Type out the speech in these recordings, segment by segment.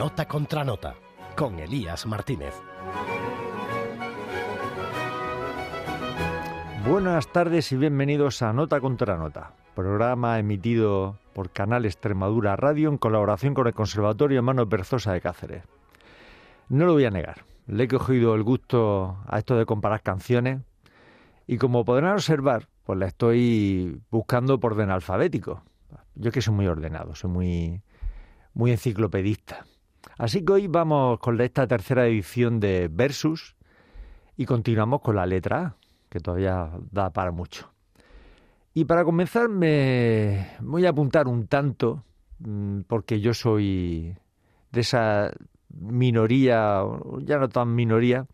Nota contra Nota, con Elías Martínez. Buenas tardes y bienvenidos a Nota contra Nota, programa emitido por Canal Extremadura Radio en colaboración con el Conservatorio Hermano Berzosa de Cáceres. No lo voy a negar, le he cogido el gusto a esto de comparar canciones y como podrán observar, pues la estoy buscando por orden alfabético. Yo que soy muy ordenado, soy muy, muy enciclopedista. Así que hoy vamos con esta tercera edición de Versus y continuamos con la letra A, que todavía da para mucho. Y para comenzar me voy a apuntar un tanto, mm, porque yo soy de esa minoría, ya no tan minoría,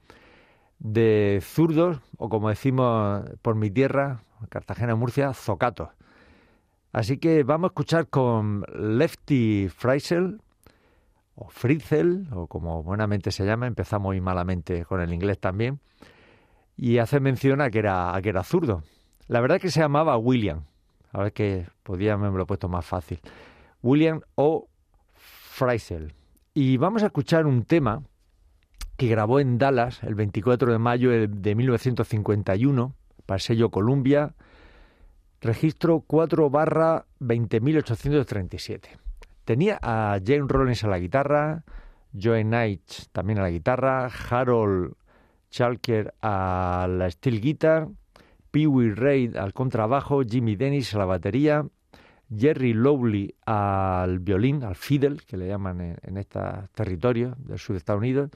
de zurdos, o como decimos por mi tierra, Cartagena, Murcia, zocatos. Así que vamos a escuchar con Lefty Freisel, o Frizel, o como buenamente se llama, empezamos muy malamente con el inglés también, y hace mención a que era, a que era zurdo. La verdad es que se llamaba William, a ver que podía haberme lo puesto más fácil. William O. Freisel. Y vamos a escuchar un tema que grabó en Dallas el 24 de mayo de 1951 para el sello Columbia, registro 4 barra 20.837. Tenía a Jane Rollins a la guitarra, Joe Knight también a la guitarra, Harold Chalker a la steel guitar, Pee Wee Reid al contrabajo, Jimmy Dennis a la batería, Jerry Lowley al violín, al fiddle, que le llaman en, en estos territorios del sur de Estados Unidos,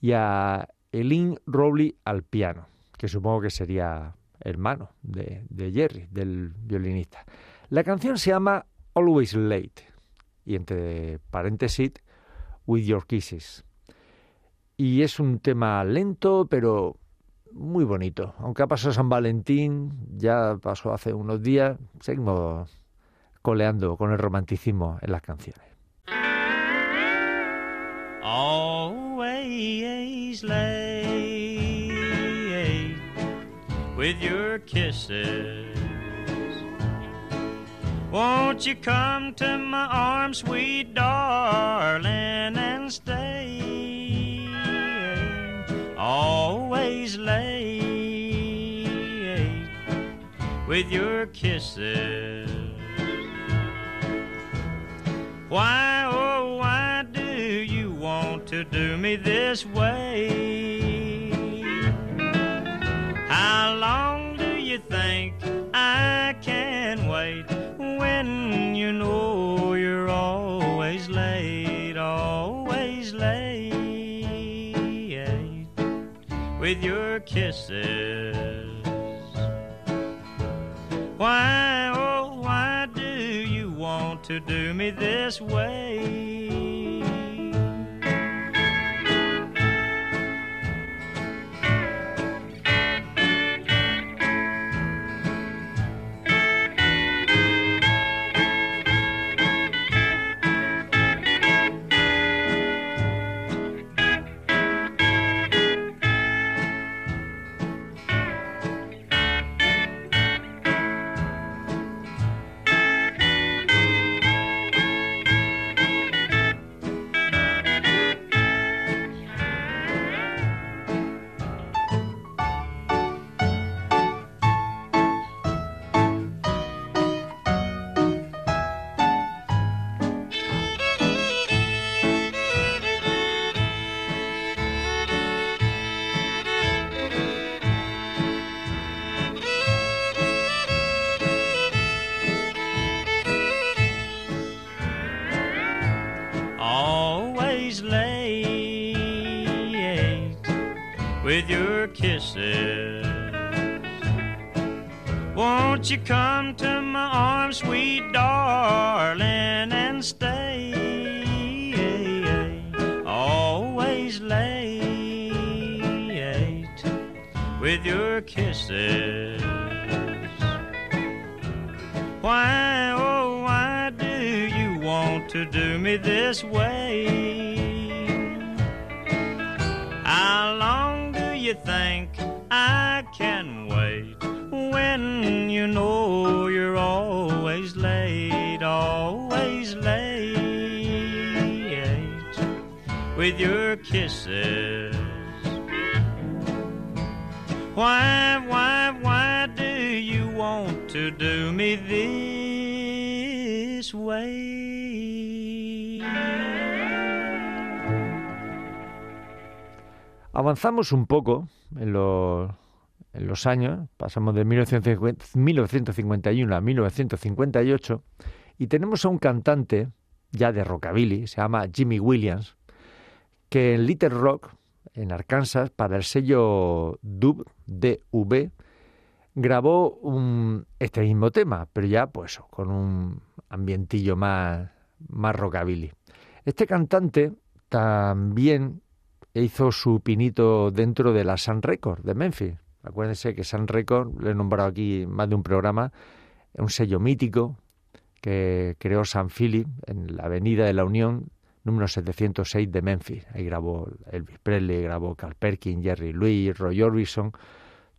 y a Eileen Rowley al piano, que supongo que sería hermano de, de Jerry, del violinista. La canción se llama Always Late y entre paréntesis With Your Kisses. Y es un tema lento, pero muy bonito. Aunque ha pasado San Valentín, ya pasó hace unos días, seguimos coleando con el romanticismo en las canciones. Always late with your kisses. Won't you come to my arms, sweet darling, and stay? Always late with your kisses. Why, oh, why do you want to do me this way? How long do you think I can wait with your kisses? Why, oh, why do you want to do me this way? Why, why, why do you want to do me this way? Avanzamos un poco en los, en los años, pasamos de 1950 1951 a 1958 y tenemos a un cantante ya de rockabilly, se llama Jimmy Williams, que en Little Rock, en Arkansas, para el sello Dub, DV, grabó un, este mismo tema, pero ya pues con un ambientillo más, más rockabilly. Este cantante también hizo su pinito dentro de la Sun Record de Memphis. Acuérdense que Sun Record, lo he nombrado aquí más de un programa, es un sello mítico que creó San Philip en la Avenida de la Unión, número 706 de Memphis. Ahí grabó Elvis Presley, grabó Carl Perkins, Jerry Louis, Roy Orbison,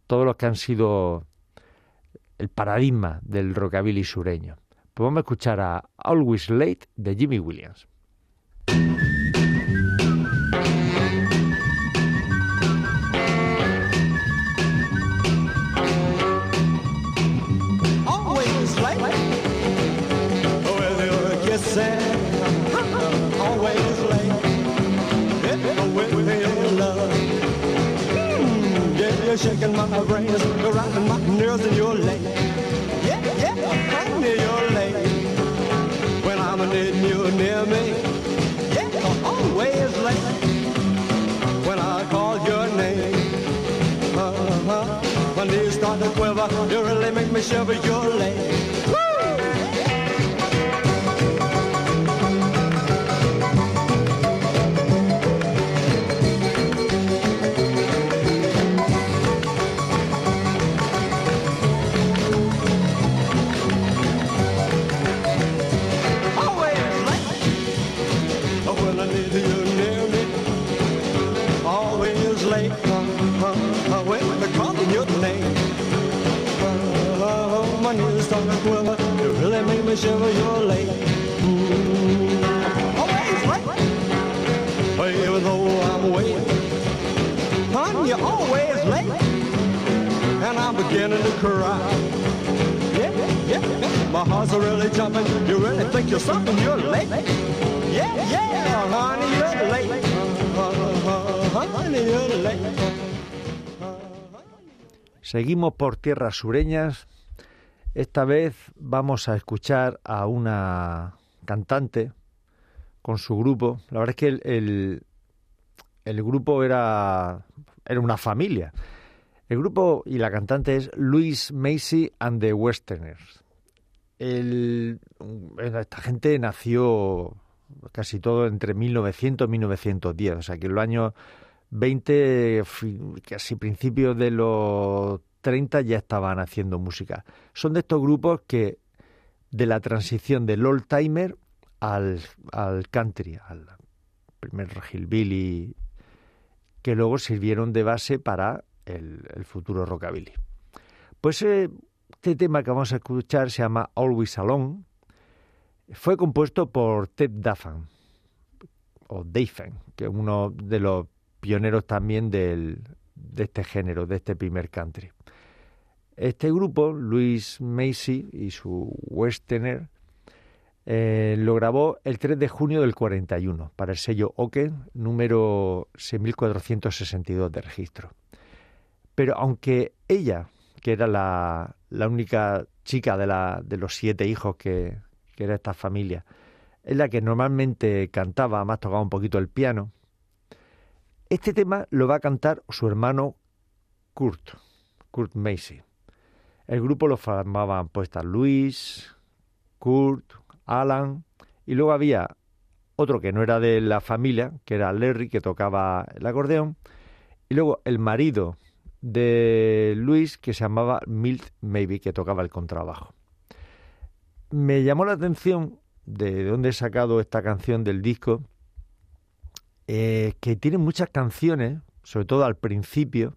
todos los que han sido el paradigma del rockabilly sureño. Pues vamos a escuchar a Always Late de Jimmy Williams. Start to quiver. You really make me shiver. You're late. Quiver. You really make me shiver. You're late. Mm. Always late. Even though I'm waiting. Hon, you're always late. And I'm beginning to cry. Yeah, yeah, yeah. My heart's really jumping. You really think you're something? You're late. Yeah, yeah, honey, you're late. Uh, honey, you're late. Seguimos por tierras sureñas. Esta vez vamos a escuchar a una cantante con su grupo. La verdad es que el, el, grupo era, era una familia. El grupo y la cantante es Louis Macy and the Westerners. Esta gente nació casi todo entre 1900 y 1910, o sea que en los años 20, fi- casi principios de los 30 ya estaban haciendo música. Son de estos grupos que de la transición del old timer al, al country, al primer hillbilly, que luego sirvieron de base para el, futuro rockabilly. Pues eh, este tema que vamos a escuchar se llama Always Alone. Fue compuesto por Ted Daffan, o Dafen, que es uno de los pioneros también del, de este género, de este primer country. Este grupo, Louis Macy y su Westerner, eh, lo grabó el 3 de junio del 41 para el sello Oken, número 6462 de registro. Pero aunque ella, que era la, la única chica de, la, de los siete hijos que, que era esta familia, es la que normalmente cantaba, más tocaba un poquito el piano, este tema lo va a cantar su hermano Kurt, Kurt Macy. El grupo lo formaban pues Luis, Kurt, Alan, y luego había otro que no era de la familia, que era Larry, que tocaba el acordeón, y luego el marido de Luis, que se llamaba Milt Maybe, que tocaba el contrabajo. Me llamó la atención de dónde he sacado esta canción del disco, eh, que tiene muchas canciones, sobre todo al principio,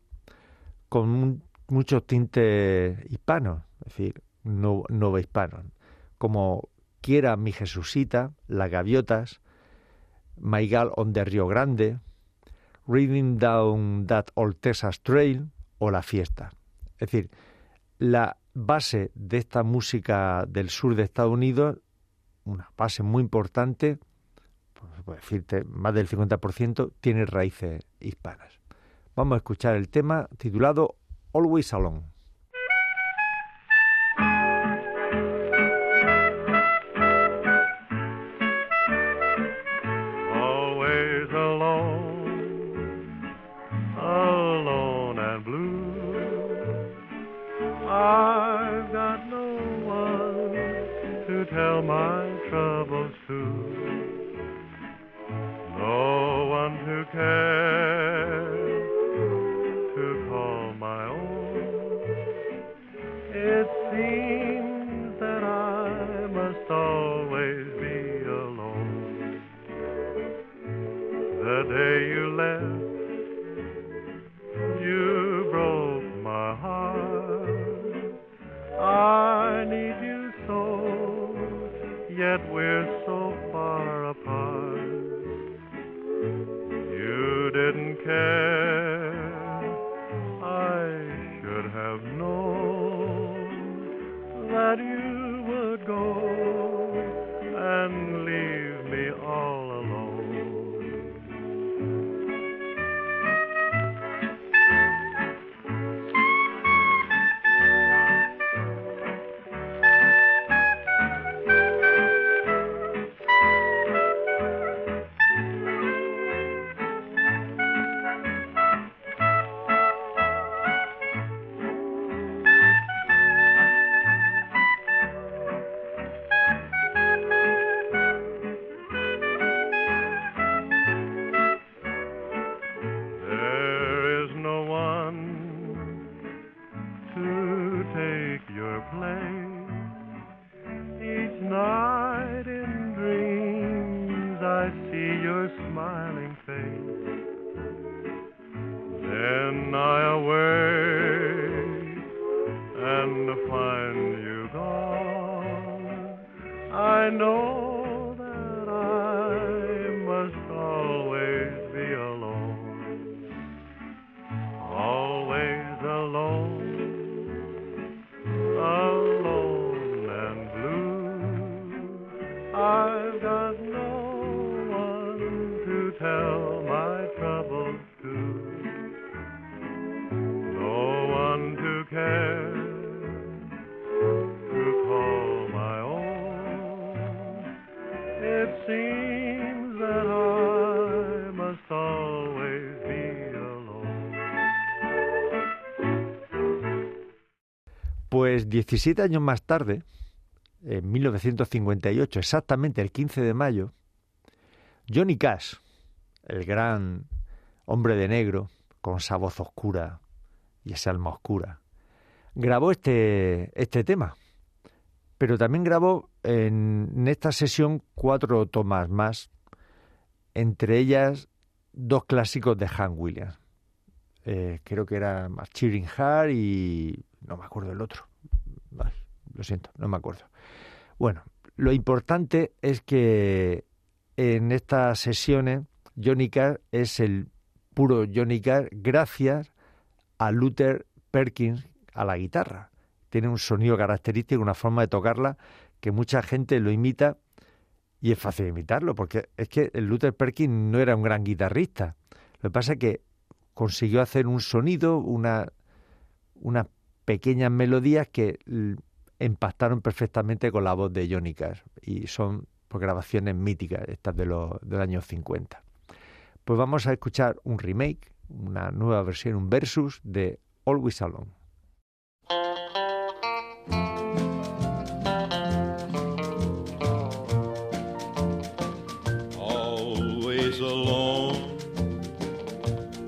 con un- muchos tintes hispanos, es decir, no, hispanos, como Quiera mi Jesucita, Las Gaviotas, My Gal on the Rio Grande, Reading Down That Old Texas Trail o La Fiesta. Es decir, la base de esta música del sur de Estados Unidos, una base muy importante, puedo decirte, más del 50%, tiene raíces hispanas. Vamos a escuchar el tema titulado Always Alone. Pues 17 años más tarde, en 1958, exactamente el 15 de mayo, Johnny Cash, el gran hombre de negro, con esa voz oscura y esa alma oscura, grabó este, este tema. Pero también grabó en, esta sesión cuatro tomas más, entre ellas dos clásicos de Hank Williams. Eh, creo que era Cheering Heart y no me acuerdo el otro. Lo siento, no me acuerdo. Bueno, lo importante es que en estas sesiones Johnny Cash es el puro Johnny Cash gracias a Luther Perkins a la guitarra. Tiene un sonido característico, una forma de tocarla que mucha gente lo imita y es fácil imitarlo porque es que el Luther Perkins no era un gran guitarrista. Lo que pasa es que consiguió hacer un sonido, una, unas pequeñas melodías que empactaron perfectamente con la voz de Johnny Cash y son pues, grabaciones míticas, estas de los del años 50. Pues vamos a escuchar un remake, una nueva versión, un versus de Always Alone. Always alone,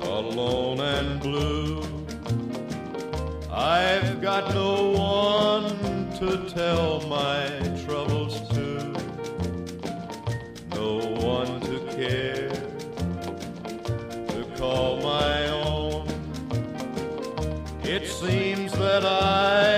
alone and blue. I've got no to tell my troubles to, no one to care, to call my own. It seems that I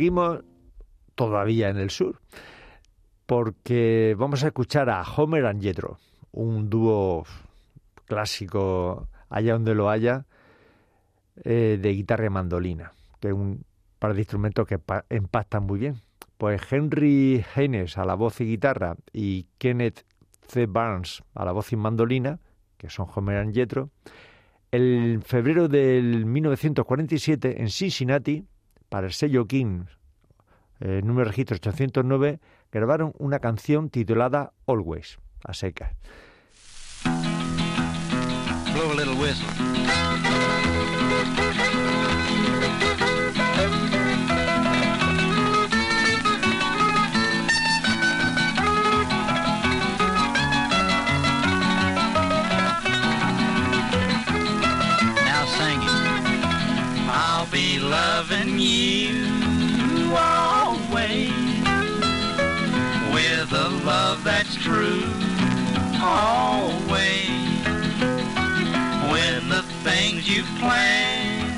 Seguimos todavía en el sur, porque vamos a escuchar a Homer and Jethro, un dúo clásico allá donde lo haya, eh, de guitarra y mandolina, que es un par de instrumentos que pa- empastan muy bien. Pues Henry Haynes a la voz y guitarra y Kenneth C. Barnes a la voz y mandolina, que son Homer and Jethro, en febrero del 1947 en Cincinnati, para el sello King, eh, número registro 809, grabaron una canción titulada Always, a secas. I'll be loving you always with a love that's true. Always when the things you plan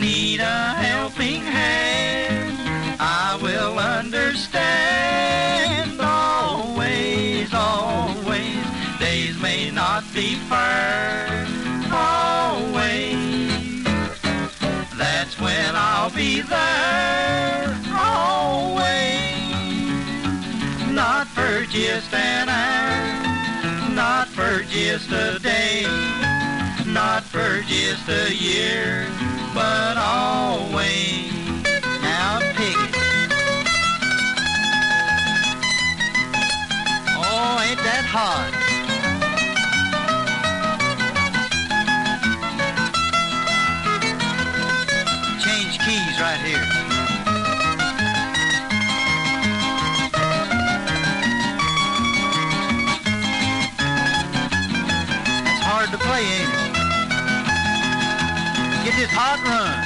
need a helping hand, I will understand. Always, always, days may not be fair. I'll be there. Always, not for just an hour, not for just a day not for just a year, but always. Now pick it. Oh, ain't that hot? Keys right here. To play, ain't it? Get this hot run.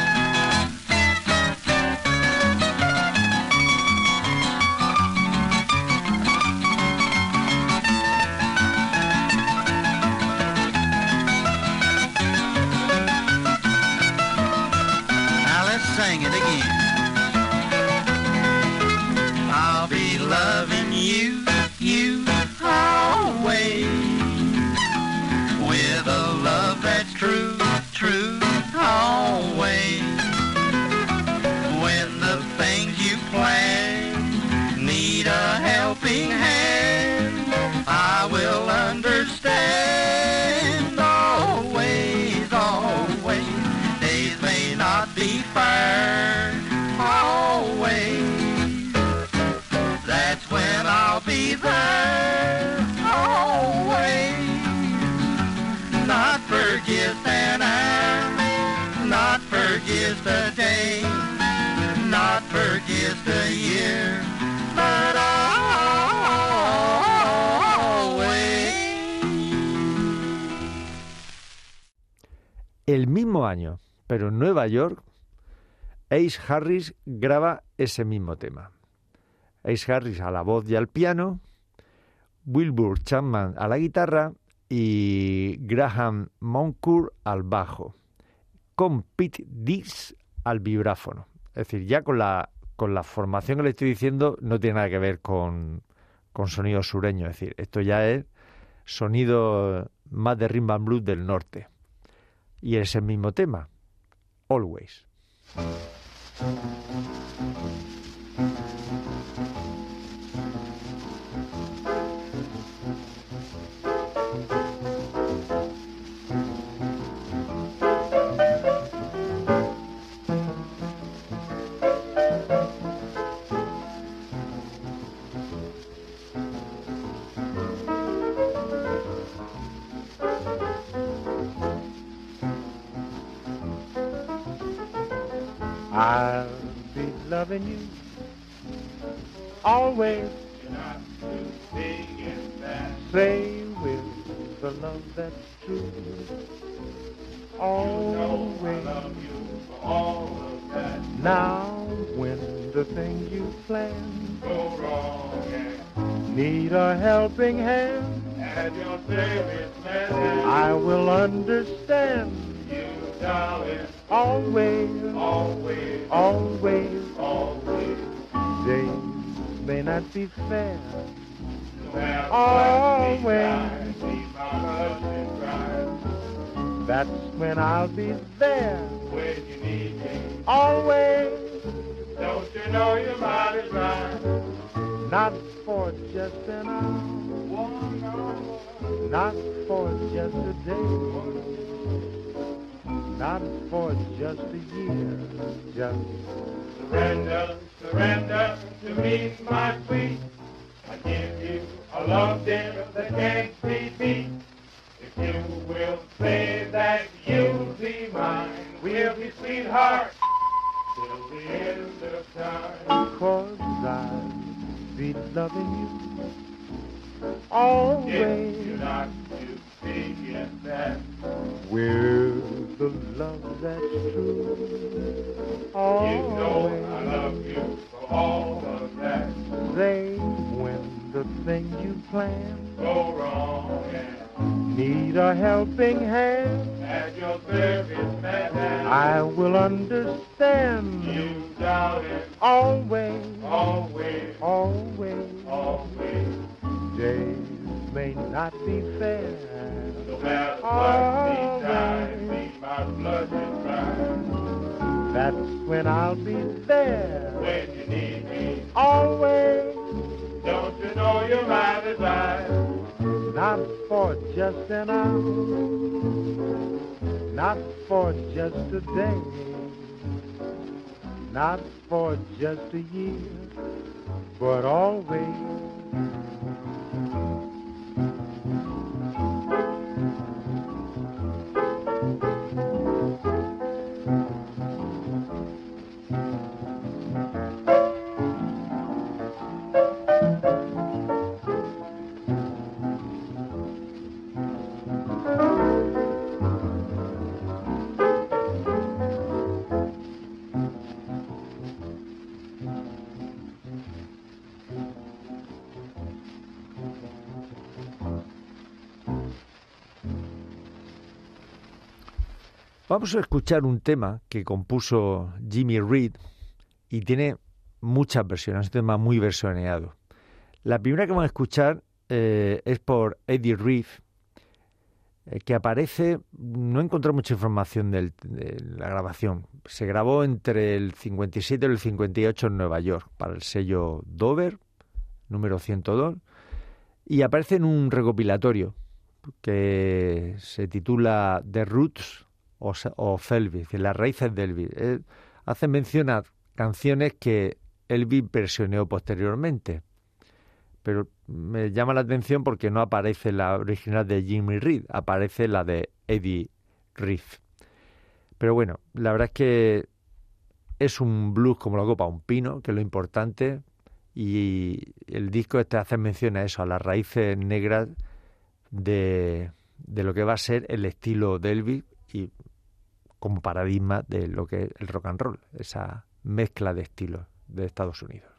El mismo año, pero en Nueva York, Ace Harris graba ese mismo tema. Ace Harris a la voz y al piano, Wilbur Chapman a la guitarra y Graham Moncourt al bajo, con Pete al vibráfono. Es decir, ya con la, con la formación que le estoy diciendo no tiene nada que ver con, con sonido sureño. Es decir, esto ya es sonido más de and blues del norte. Y es el mismo tema, Always. I'll be loving you always. Say with the love that's true. always. Now, when the things you plan Go wrong need a helping hand, your I will understand. you darling, Always, always, always. always. Days may not be fair. Always. what we try, keep my husband crying. That's when I'll be there. When you need me, Always, don't you know you're mighty right? not for just an hour, One hour, not for just a day, not for just a year, just surrender, surrender to me, my sweet. I give you a love dear that can't be beat. If you will say that you'll be mine, we'll be sweethearts till the end of time. because I'll be loving you always. If you're not to forget that, We're the love that's true. you know I love you for all of that. Say when the things you plan Go wrong and need a helping hand, at your service, man. I will understand. You darling, Always, always, always. always. Days may not be fair. No matter what we die, keep my blood is crying. That's when I'll be there. When you need me, Always, don't you know you're my desire? not for just an hour, not for just a day, not for just a year, but always. Vamos a escuchar un tema que compuso Jimmy Reed y tiene muchas versiones, es un tema muy versioneado. La primera que vamos a escuchar eh, es por Eddie Reed, eh, que aparece, no he encontrado mucha información de la grabación. Se grabó entre el 57 y el 58 en Nueva York para el sello Dover, número 102, y aparece en un recopilatorio que se titula The Roots o, o Elvis, las raíces de Elvis. Eh, hace mención a canciones que Elvis versioneó posteriormente. Pero me llama la atención porque no aparece la original de Jimmy Reed, aparece la de Eddie Reed. Pero bueno, la verdad es que es un blues como la copa un pino, que es lo importante, y el disco este hace mención a eso, a las raíces negras de, de lo que va a ser el estilo de Elvis y como paradigma de lo que es el rock and roll, esa mezcla de estilos de Estados Unidos.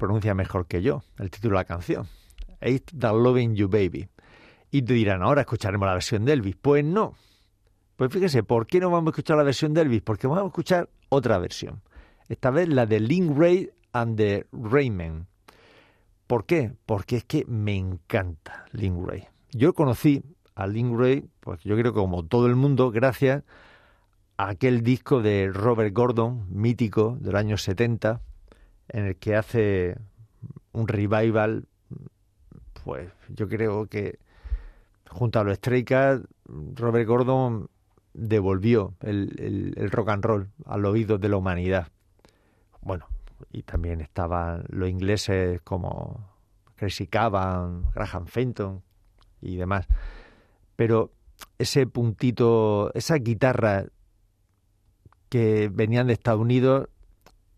Pronuncia mejor que yo, el título de la canción. Ain't That Loving You Baby. Y te dirán, ahora escucharemos la versión de Elvis. Pues no. Pues fíjese, ¿por qué no vamos a escuchar la versión de Elvis? Porque vamos a escuchar otra versión. Esta vez la de Link Ray and the Raymen. ¿Por qué? Porque es que me encanta Link Ray. Yo conocí a Link Ray, pues yo creo que como todo el mundo, gracias a aquel disco de Robert Gordon, mítico, del año 70, en el que hace un revival, pues yo creo que junto a los Stray Robert Gordon devolvió el, el- el rock and roll al oído de la humanidad. Bueno, y también estaban los ingleses como Crazy Cavan, Graham Fenton y demás. Pero ese puntito, esa guitarra que venían de Estados Unidos,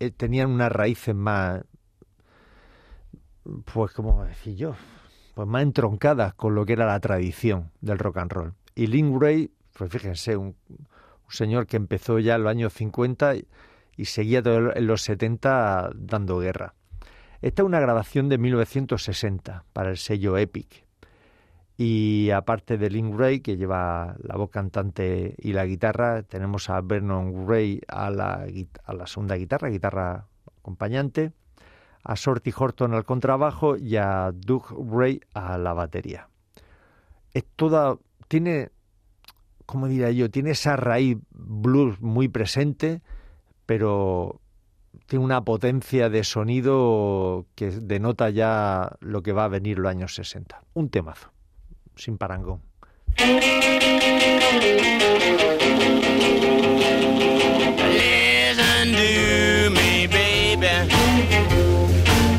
eh, tenían unas raíces más, pues como decir yo, pues más entroncadas con lo que era la tradición del rock and roll. Y Link Ray, pues fíjense, un, señor que empezó ya en los años 50 y, seguía en los 70 dando guerra. Esta es una grabación de 1960 para el sello Epic. Y aparte de Link Ray, que lleva la voz cantante y la guitarra, tenemos a Vernon Ray a la, segunda guitarra, guitarra acompañante, a Shorty Horton al contrabajo y a Doug Ray a la batería. Es toda, tiene, ¿cómo diría yo? Tiene esa raíz blues muy presente, pero tiene una potencia de sonido que denota ya lo que va a venir los años 60. Un temazo, sin parangón. Listen to me, baby.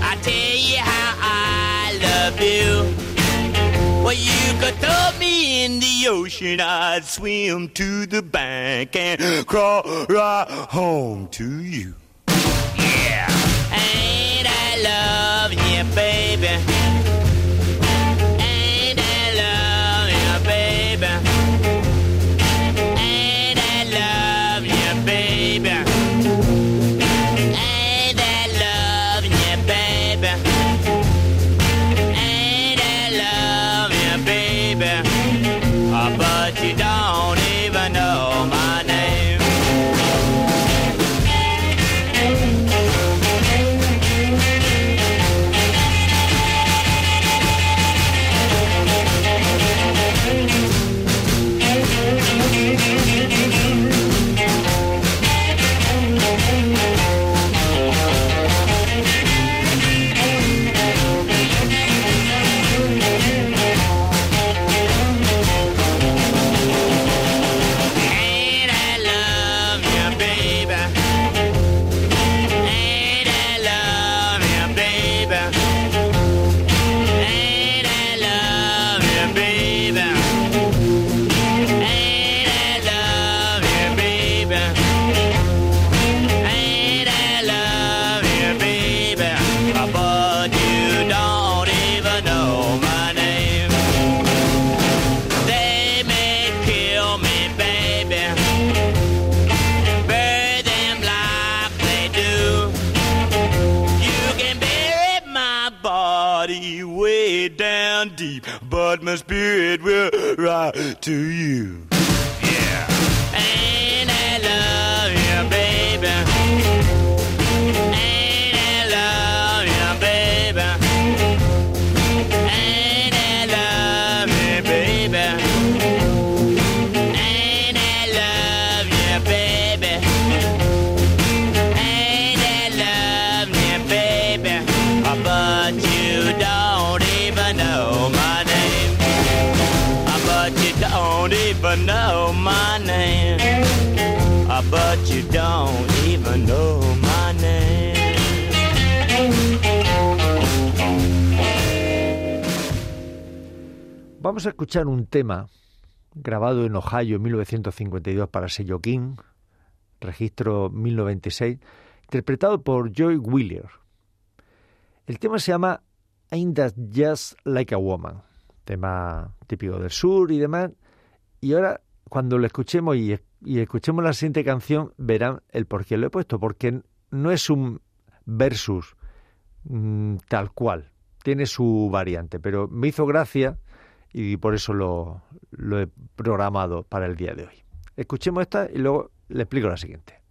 I tell you how I love you. Well, you could throw me in the ocean, I'd swim to the bank and crawl right home to you. Yeah, ain't I love you, baby? To you. Yeah. And Vamos a escuchar un tema grabado en Ohio en 1952 para sello King, registro 1096, interpretado por Joy Wheeler. El tema se llama Ain't That Just Like a Woman, tema típico del sur y demás. Y ahora, cuando lo escuchemos y, escuchemos la siguiente canción, verán el por qué lo he puesto, porque no es un versus mm, tal cual, tiene su variante, pero me hizo gracia y por eso lo, lo he programado para el día de hoy. Escuchemos esta y luego le explico la siguiente.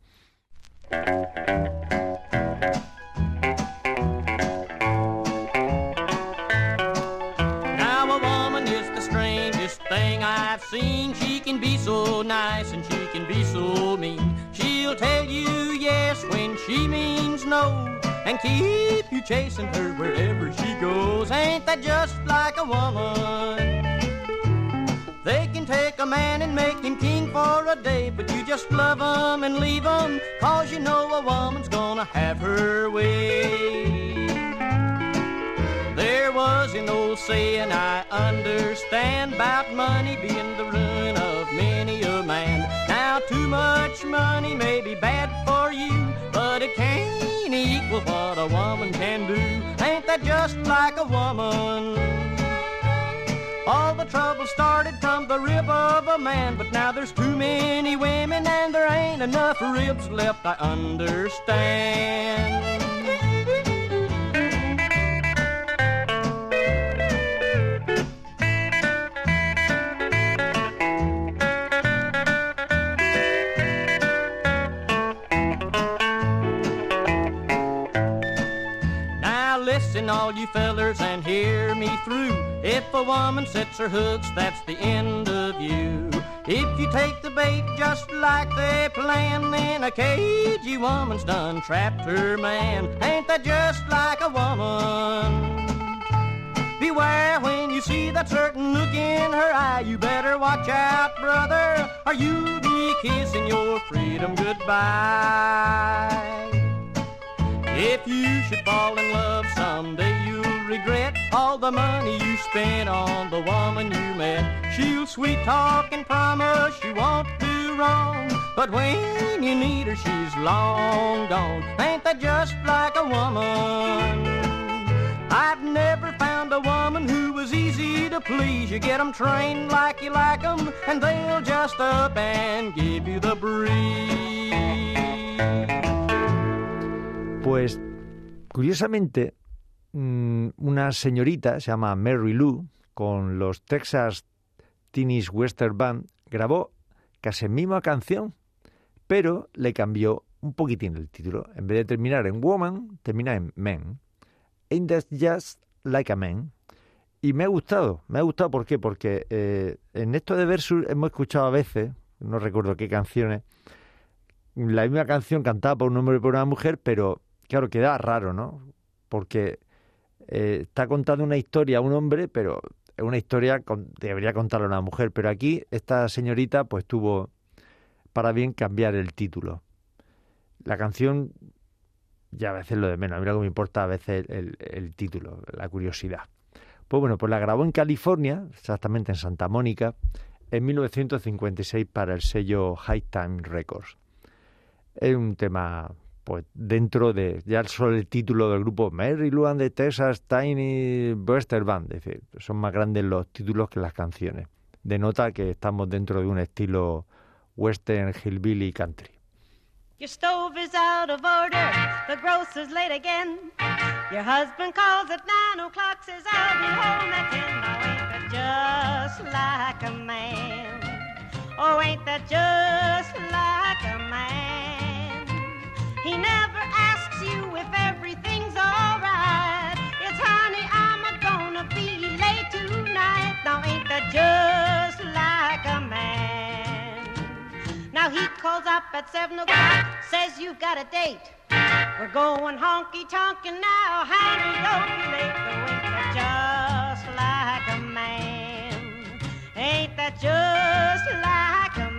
Seen. She can be so nice and she can be so mean. She'll tell you yes when she means no. And keep you chasing her wherever she goes. Ain't that just like a woman? Make him king for a day, but you just love him and leave him, cause you know a woman's gonna have her way. There was an old saying I understand about money being the ruin of many a man. Now too much money may be bad for you, but it can't equal what a woman can do. Ain't that just like a woman? All the trouble started from the rib of a man, but now there's too many women and there ain't enough ribs left, I understand. All you fellers, and hear me through. If a woman sets her hooks, that's the end of you. If you take the bait just like they planned, then a cagey woman's done trapped her man. Ain't that just like a woman? Beware when you see that certain look in her eye. You better watch out, brother, or you'll be kissing your freedom goodbye. If you should fall in love someday, you'll regret all the money you spent on the woman you met. She'll sweet talk and promise you won't do wrong. But when you need her, she's long gone. Ain't that just like a woman? I've never found a woman who was easy to please. You get 'em trained like you like 'em, and they'll just up and give you the breeze. Pues curiosamente, mm, una señorita, se llama Mary Lou, con los Texas Teenage Western Band, grabó casi la misma canción, pero le cambió un poquitín el título. En vez de terminar en Woman, termina en Man. Ain't that just like a man? Y me ha gustado, me ha gustado, ¿por qué? Porque eh, en esto de Versus hemos escuchado a veces, no recuerdo qué canciones, la misma canción cantada por un hombre y por una mujer, pero claro, queda raro, ¿no? Porque eh, está contando una historia a un hombre, pero es una historia con, debería contarla una mujer. Pero aquí esta señorita pues tuvo para bien cambiar el título. La canción ya a veces lo de menos, a mí lo que me importa a veces el, el título, la curiosidad. Pues bueno, pues la grabó en California, exactamente en Santa Mónica, en 1956 para el sello High Time Records. Es un tema pues dentro de ya solo el título del grupo Mary Lou and the Texas Tiny Western Band, es decir, son más grandes los títulos que las canciones. Denota que estamos dentro de un estilo western, hillbilly, country. Your stove is out of order, the grocer's late again. Your husband calls at nine o'clock, says I'll be home at ten. Now ain't that just like a man? Oh, ain't that just like a man? He never asks you if everything's alright. It's honey, I'm a gonna be late tonight. Now ain't that just like a man? Now he calls up at seven o'clock, says you've got a date. We're going honky tonkin' now, honey, don't be late. Though ain't that just like a man? Ain't that just like a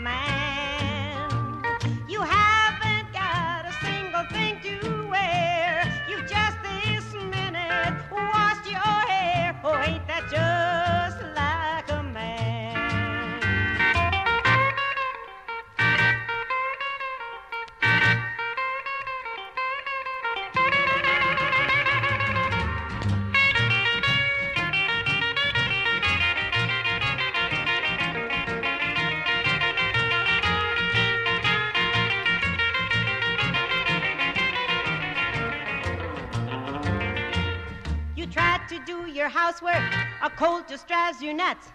do your housework. A cold just drives you nuts.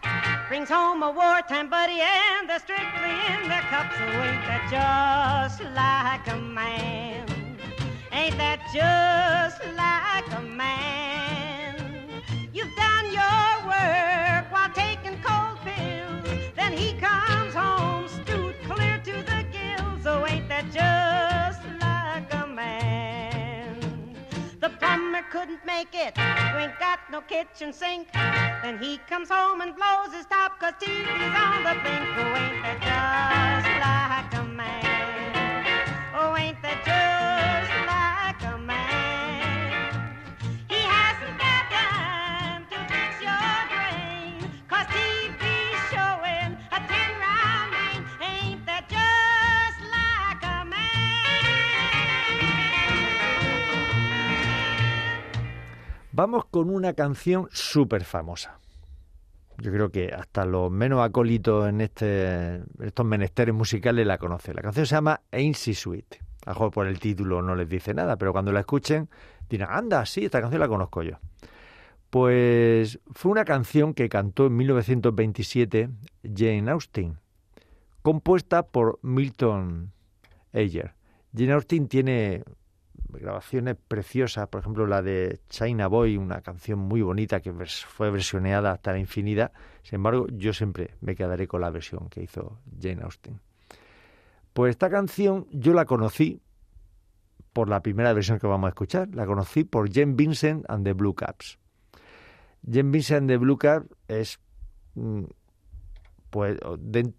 Brings home a wartime buddy and they're strictly in their cups. So ain't that just like a man? Ain't that just like a man? You've done your work while taking cold pills. Then he comes home stewed clear to the gills. Oh, ain't that just The plumber couldn't make it. You ain't got no kitchen sink. Then he comes home and blows his top cause TV's on the blink. Oh, ain't that just like a man? Oh, ain't that just like Vamos con una canción súper famosa. Yo creo que hasta los menos acólitos en este, estos menesteres musicales la conocen. La canción se llama Ain't She Sweet. A lo por el título no les dice nada, pero cuando la escuchen dirán, anda, sí, esta canción la conozco yo. Pues fue una canción que cantó en 1927 Jane Austen, compuesta por Milton Ayer. Jane Austen tiene grabaciones preciosas, por ejemplo la de China Boy, una canción muy bonita que fue versioneada hasta la infinidad. Sin embargo, yo siempre me quedaré con la versión que hizo Jane Austen. Pues esta canción yo la conocí por la primera versión que vamos a escuchar. La conocí por Jane Vincent and the Blue Caps. Jane Vincent and the Blue Caps es, mm, pues, de-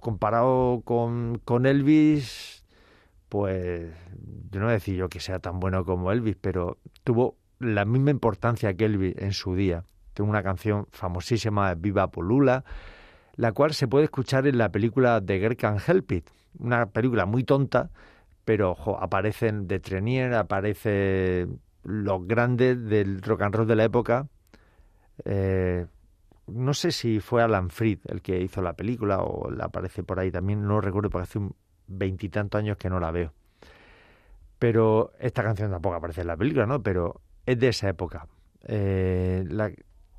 comparado con, con Elvis, pues yo no decir yo que sea tan bueno como Elvis, pero tuvo la misma importancia que Elvis en su día. Tiene una canción famosísima, Viva Polula, la cual se puede escuchar en la película The Girl Can Help It, una película muy tonta, pero aparecen de Trenier, aparecen los grandes del rock and roll de la época. Eh, no sé si fue Alan Freed el que hizo la película o la aparece por ahí también, no recuerdo porque hace un veintitantos años que no la veo. Pero esta canción tampoco aparece en la película, ¿no? Pero es de esa época. Eh,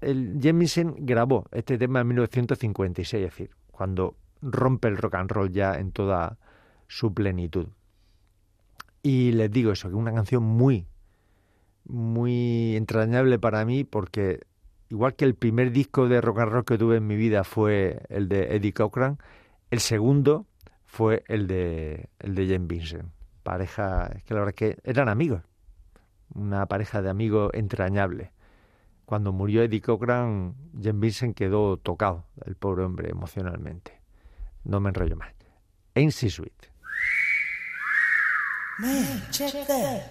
el Jemison grabó este tema en 1956, es decir, cuando rompe el rock and roll ya en toda su plenitud. Y les digo eso, que es una canción muy, muy entrañable para mí porque igual que el primer disco de rock and roll que tuve en mi vida fue el de Eddie Cochran, el segundo fue el de el de Jane Vincent. Pareja, es que la verdad es que eran amigos, una pareja de amigos entrañable. Cuando murió Eddie Cochran, Jane Vincent quedó tocado, el pobre hombre, emocionalmente. No me enrollo más. She Sweet. Man, check that.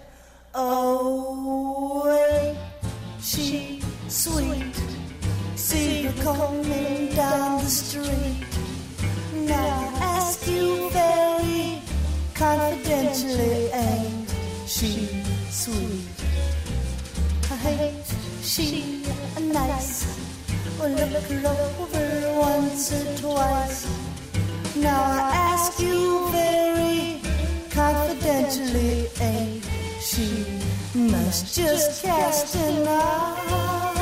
Oh, ain't she sweet? See her coming down the street. Now I ask you very confidentially, ain't she sweet? Ain't she nice? Well, look her over once or twice. Now I ask you very confidentially, ain't she nice? Just cast an eye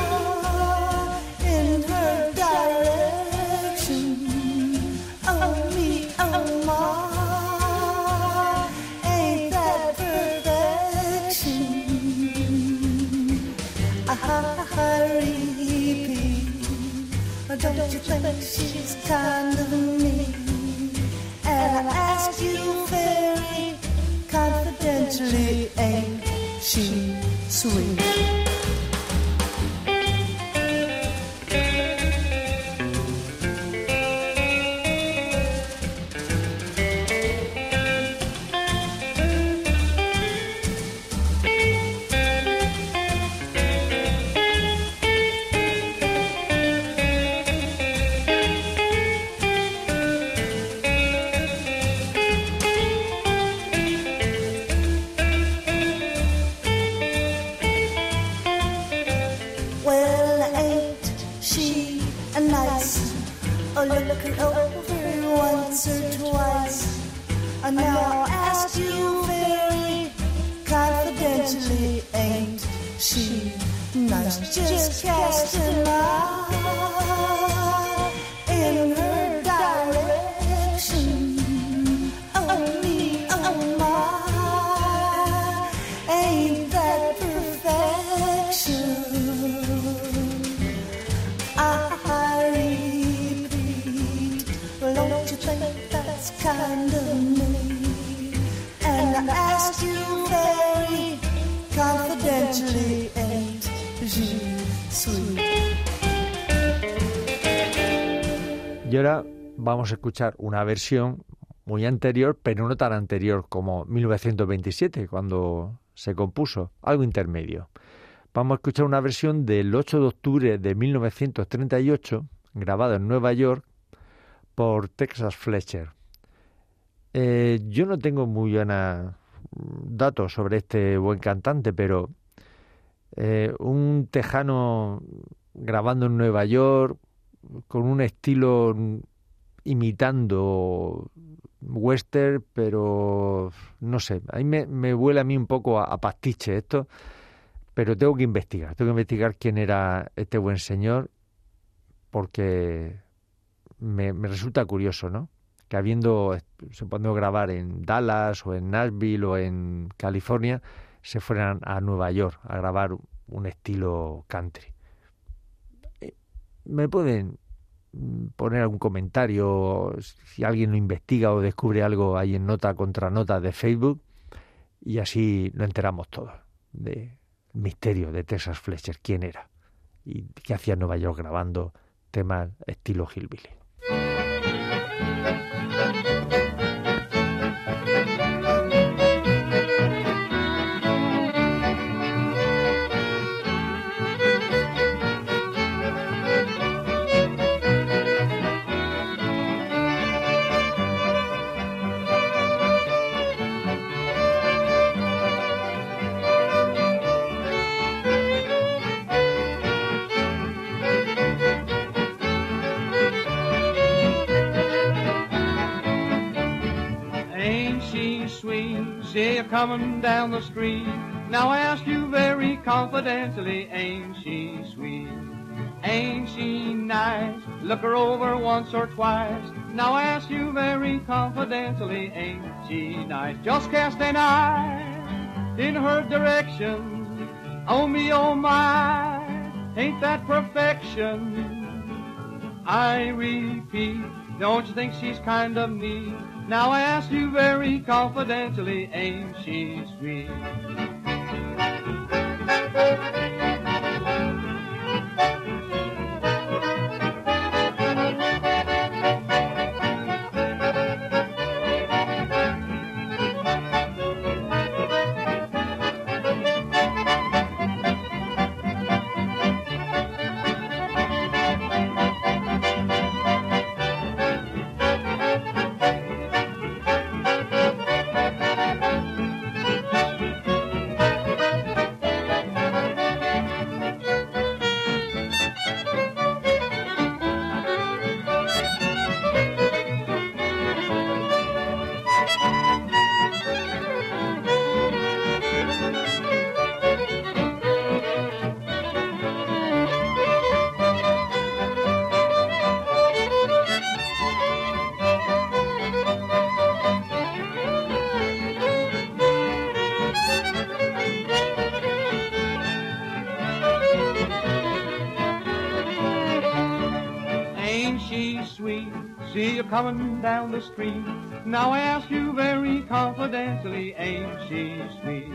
Repeat, don't you think she's kind of me? And I ask you very confidentially, ain't she sweet? Escuchar una versión muy anterior, pero no tan anterior como 1927, cuando se compuso, algo intermedio. Vamos a escuchar una versión del 8 de octubre de 1938, grabada en Nueva York por Texas Fletcher. Eh, yo no tengo muy buenos datos sobre este buen cantante, pero eh, un tejano grabando en Nueva York con un estilo imitando western, pero no sé, ahí me, me huele a mí un poco a, pastiche esto, pero tengo que investigar, tengo que investigar quién era este buen señor, porque me, resulta curioso, ¿no? Que habiendo, se podido grabar en Dallas o en Nashville o en California, se fueran a Nueva York a grabar un estilo country. Eh, ¿Me pueden poner algún comentario si alguien lo investiga o descubre algo ahí en nota contra nota de Facebook? Y así lo enteramos todos del misterio de Texas Fletcher, quién era y qué hacía Nueva York grabando temas estilo hillbilly. Coming down the street. Now I ask you very confidentially, ain't she sweet? Ain't she nice? Look her over once or twice. Now I ask you very confidentially, ain't she nice? Just cast an eye in her direction. Oh me, oh my, ain't that perfection? I repeat, don't you think she's kind of neat? Now I ask you very confidentially, ain't she sweet? Coming down the street. Now I ask you very confidentially, ain't she sweet?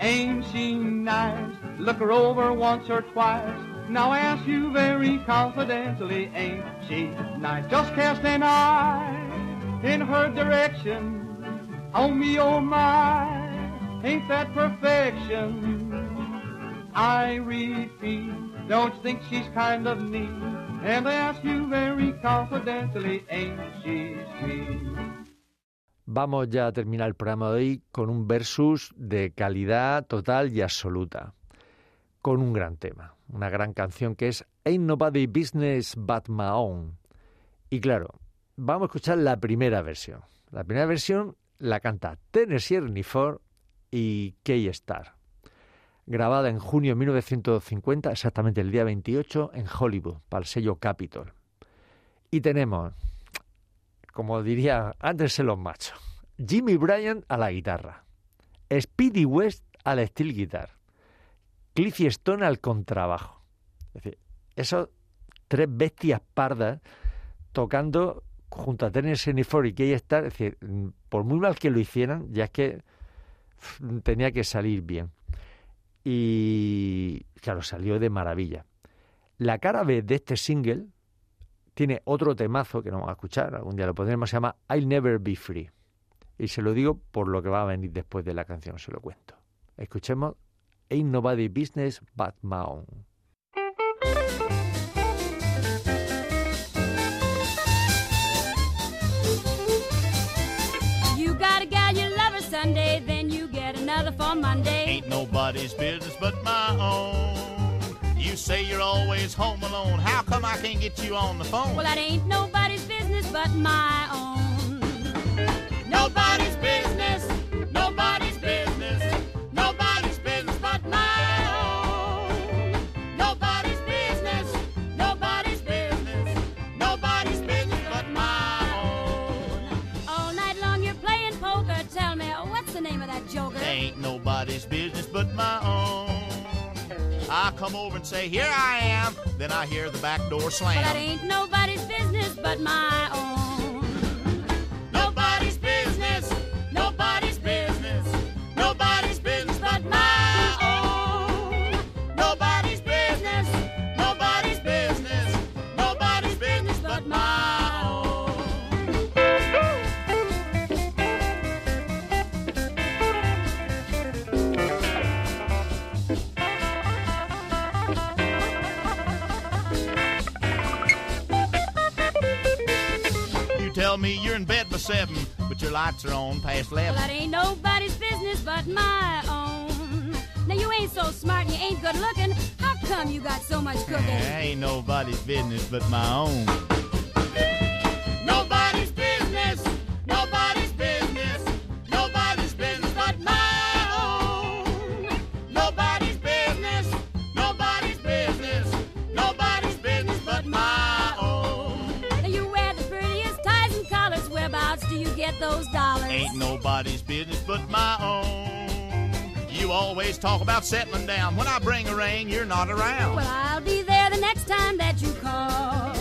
Ain't she nice? Look her over once or twice. Now I ask you very confidentially, ain't she nice? Just cast an eye in her direction. Oh me, oh my, ain't that perfection? I repeat, don't you think she's kind of neat? And ask you very? Vamos ya a terminar el programa de hoy con un versus de calidad total y absoluta, con un gran tema, una gran canción que es Ain't Nobody Business But My Own. Y claro, vamos a escuchar la primera versión. La primera versión la canta Tennessee Ernie Ford y Kay Starr. Grabada en junio de 1950, exactamente el día 28, en Hollywood, para el sello Capitol. Y tenemos, como diría antes en los machos, Jimmy Bryant a la guitarra, Speedy West a la steel guitar, Cliffy Stone al contrabajo. Es decir, esos tres bestias pardas tocando junto a Ford y que es decir, por muy mal que lo hicieran, ya es que tenía que salir bien. Y claro, salió de maravilla. La cara B de este single tiene otro temazo que no vamos a escuchar, algún día lo pondremos, se llama I'll Never Be Free. Y se lo digo por lo que va a venir después de la canción, se lo cuento. Escuchemos Ain't Nobody Business But My Own. Nobody's business but my own. You say you're always home alone. How come I can't get you on the phone? Well, that ain't nobody's business but my own. Nobody's business. Nobody's business but my own. I come over and say, Here I am. Then I hear the back door slam. that ain't nobody's business but my own. 7, but your lights are on past 11. Well, that ain't nobody's business but my own. Now, you ain't so smart and you ain't good looking. How come you got so much cooking? Ain't nobody's business but my own. Those dollars? Ain't nobody's business but my own. You always talk about settling down. When I bring a ring, you're not around. Well, I'll be there the next time that you call.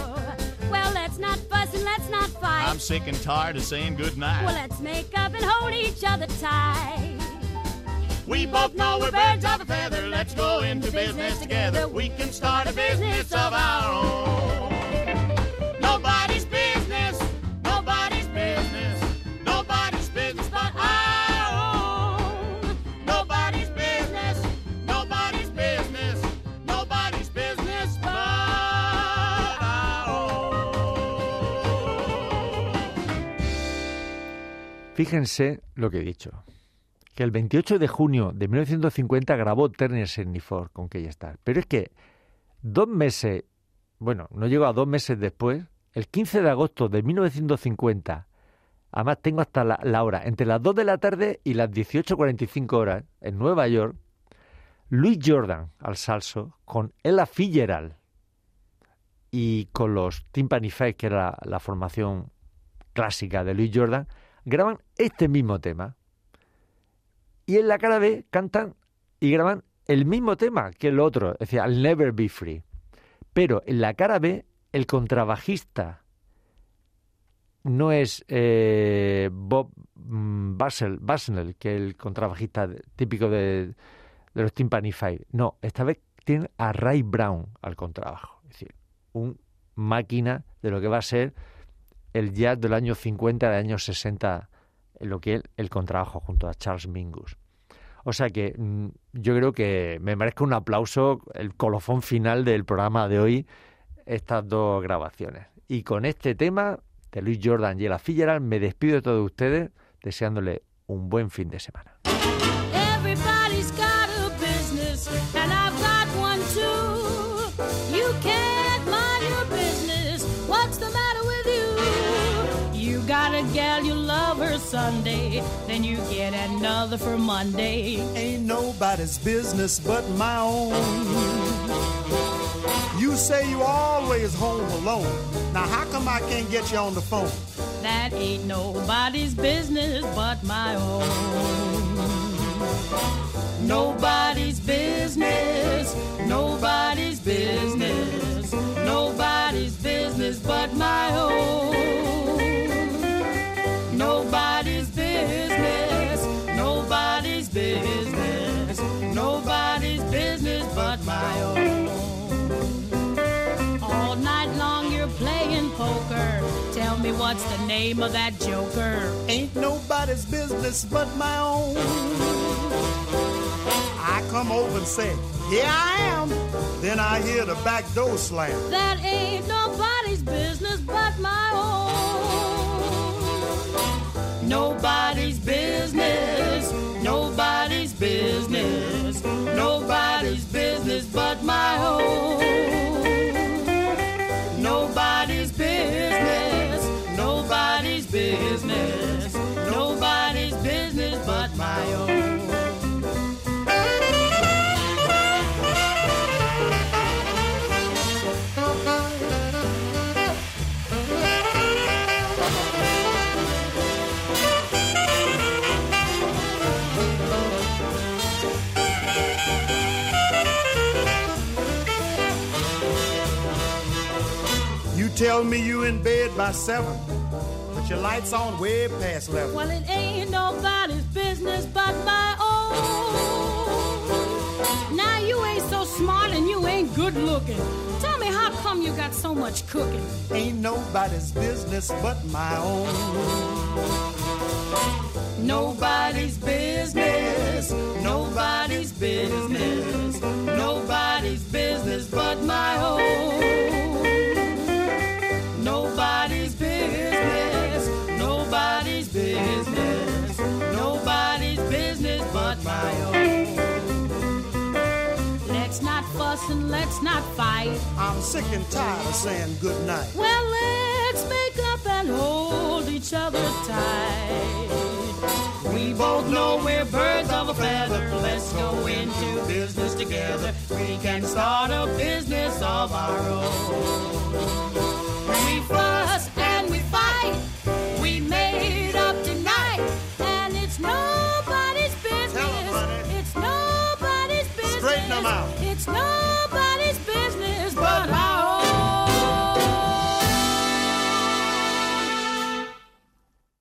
Well, let's not fuss and let's not fight. I'm sick and tired of saying goodnight. Well, let's make up and hold each other tight. We both know we're birds of a feather. Let's go into business together. We can start a business of our own. Fíjense lo que he dicho. Que el 28 de junio de 1950 grabó Turner Ford con Key Star. Pero es que dos meses, bueno, no llegó a dos meses después, el 15 de agosto de 1950, además tengo hasta la, hora, entre las 2 de la tarde y las 18.45 horas, en Nueva York, Louis Jordan al salso con Ella Fitzgerald y con los Timpani Five, que era la, la formación clásica de Louis Jordan, graban este mismo tema. Y en la cara B cantan y graban el mismo tema que el otro, es decir, I'll Never Be Free. Pero en la cara B, el contrabajista no es eh, Bob mm, Basel, Basnell, que es el contrabajista típico de, de los Timpani Five. No, esta vez tienen a Ray Brown al contrabajo. Es decir, un máquina de lo que va a ser el jazz del año 50, del año 60, en lo que es el contrabajo junto a Charles Mingus. O sea que mm, yo creo que me merezco un aplauso, el colofón final del programa de hoy, estas dos grabaciones. Y con este tema de Luis Jordan y Ella Fitzgerald me despido de todos ustedes deseándole un buen fin de semana. Sunday, then you get another for Monday. Ain't nobody's business but my own. You say you always home alone. Now how come I can't get you on the phone? That ain't nobody's business but my own. Nobody's business, nobody's business, nobody's business but my own. What's the name of that joker? Ain't nobody's business but my own. I come over and say, Here I am. Then I hear the back door slam. That ain't nobody's business but my own. Nobody's business, nobody's business, nobody's business but my own. But my own. You tell me you in bed by seven, your lights on way past eleven. Well, it ain't nobody's business but my own. Now you ain't so smart and you ain't good looking. Tell me how come you got so much cooking? Ain't nobody's business but my own. Nobody's business, nobody's business, nobody's business but my own. and let's not fight. I'm sick and tired of saying goodnight. Well, let's make up and hold each other tight. We both know we're birds of a feather. Let's go into business together. We can start a business of our own. We fuss and we fight. We made up tonight, and it's nobody's business. It's nobody's business. Straighten them out snow.